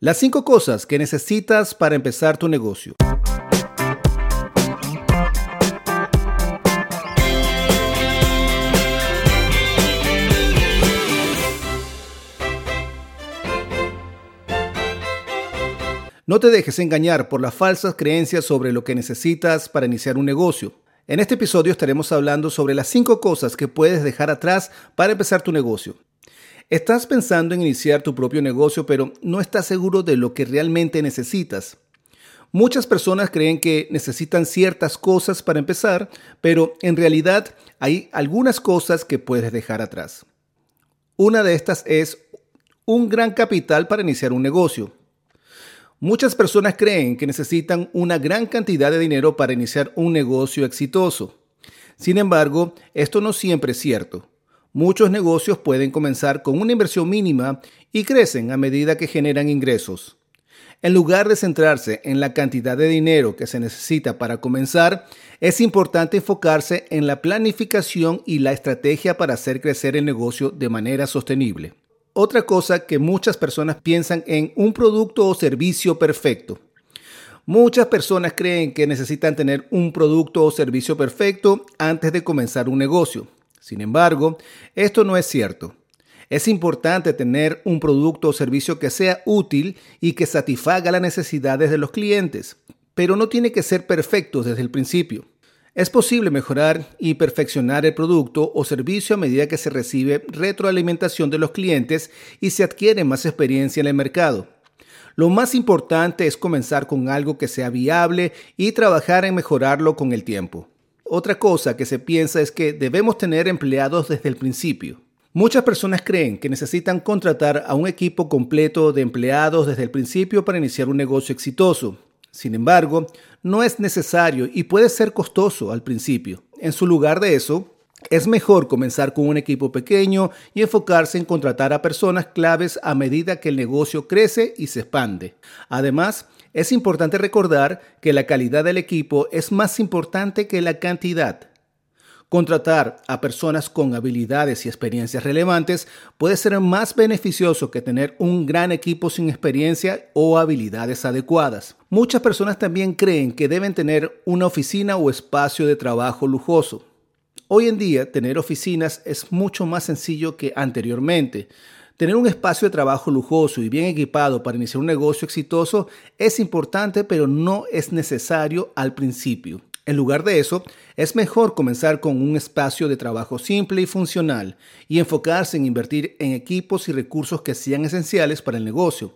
Las cinco cosas que necesitas para empezar tu negocio. No te dejes engañar por las falsas creencias sobre lo que necesitas para iniciar un negocio. En este episodio estaremos hablando sobre las cinco cosas que puedes dejar atrás para empezar tu negocio. Estás pensando en iniciar tu propio negocio, pero no estás seguro de lo que realmente necesitas. Muchas personas creen que necesitan ciertas cosas para empezar, pero en realidad hay algunas cosas que puedes dejar atrás. Una de estas es un gran capital para iniciar un negocio. Muchas personas creen que necesitan una gran cantidad de dinero para iniciar un negocio exitoso. Sin embargo, esto no siempre es cierto. Muchos negocios pueden comenzar con una inversión mínima y crecen a medida que generan ingresos. En lugar de centrarse en la cantidad de dinero que se necesita para comenzar, es importante enfocarse en la planificación y la estrategia para hacer crecer el negocio de manera sostenible. Otra cosa que muchas personas piensan en un producto o servicio perfecto. Muchas personas creen que necesitan tener un producto o servicio perfecto antes de comenzar un negocio. Sin embargo, esto no es cierto. Es importante tener un producto o servicio que sea útil y que satisfaga las necesidades de los clientes, pero no tiene que ser perfecto desde el principio. Es posible mejorar y perfeccionar el producto o servicio a medida que se recibe retroalimentación de los clientes y se adquiere más experiencia en el mercado. Lo más importante es comenzar con algo que sea viable y trabajar en mejorarlo con el tiempo. Otra cosa que se piensa es que debemos tener empleados desde el principio. Muchas personas creen que necesitan contratar a un equipo completo de empleados desde el principio para iniciar un negocio exitoso. Sin embargo, no es necesario y puede ser costoso al principio. En su lugar de eso, es mejor comenzar con un equipo pequeño y enfocarse en contratar a personas claves a medida que el negocio crece y se expande. Además, es importante recordar que la calidad del equipo es más importante que la cantidad. Contratar a personas con habilidades y experiencias relevantes puede ser más beneficioso que tener un gran equipo sin experiencia o habilidades adecuadas. Muchas personas también creen que deben tener una oficina o espacio de trabajo lujoso. Hoy en día tener oficinas es mucho más sencillo que anteriormente. Tener un espacio de trabajo lujoso y bien equipado para iniciar un negocio exitoso es importante, pero no es necesario al principio. En lugar de eso, es mejor comenzar con un espacio de trabajo simple y funcional y enfocarse en invertir en equipos y recursos que sean esenciales para el negocio.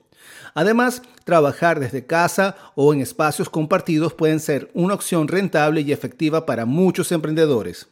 Además, trabajar desde casa o en espacios compartidos pueden ser una opción rentable y efectiva para muchos emprendedores.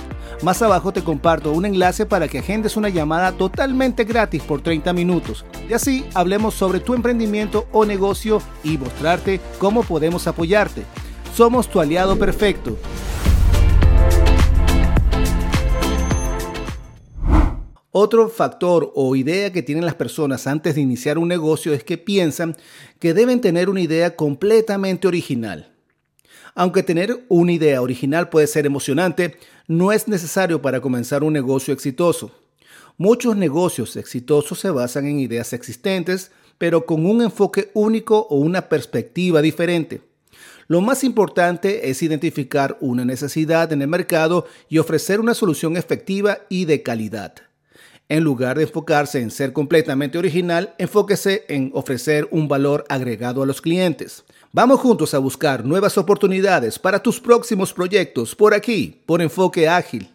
Más abajo te comparto un enlace para que agendes una llamada totalmente gratis por 30 minutos y así hablemos sobre tu emprendimiento o negocio y mostrarte cómo podemos apoyarte. Somos tu aliado perfecto. Otro factor o idea que tienen las personas antes de iniciar un negocio es que piensan que deben tener una idea completamente original. Aunque tener una idea original puede ser emocionante, no es necesario para comenzar un negocio exitoso. Muchos negocios exitosos se basan en ideas existentes, pero con un enfoque único o una perspectiva diferente. Lo más importante es identificar una necesidad en el mercado y ofrecer una solución efectiva y de calidad. En lugar de enfocarse en ser completamente original, enfóquese en ofrecer un valor agregado a los clientes. Vamos juntos a buscar nuevas oportunidades para tus próximos proyectos por aquí, por Enfoque Ágil.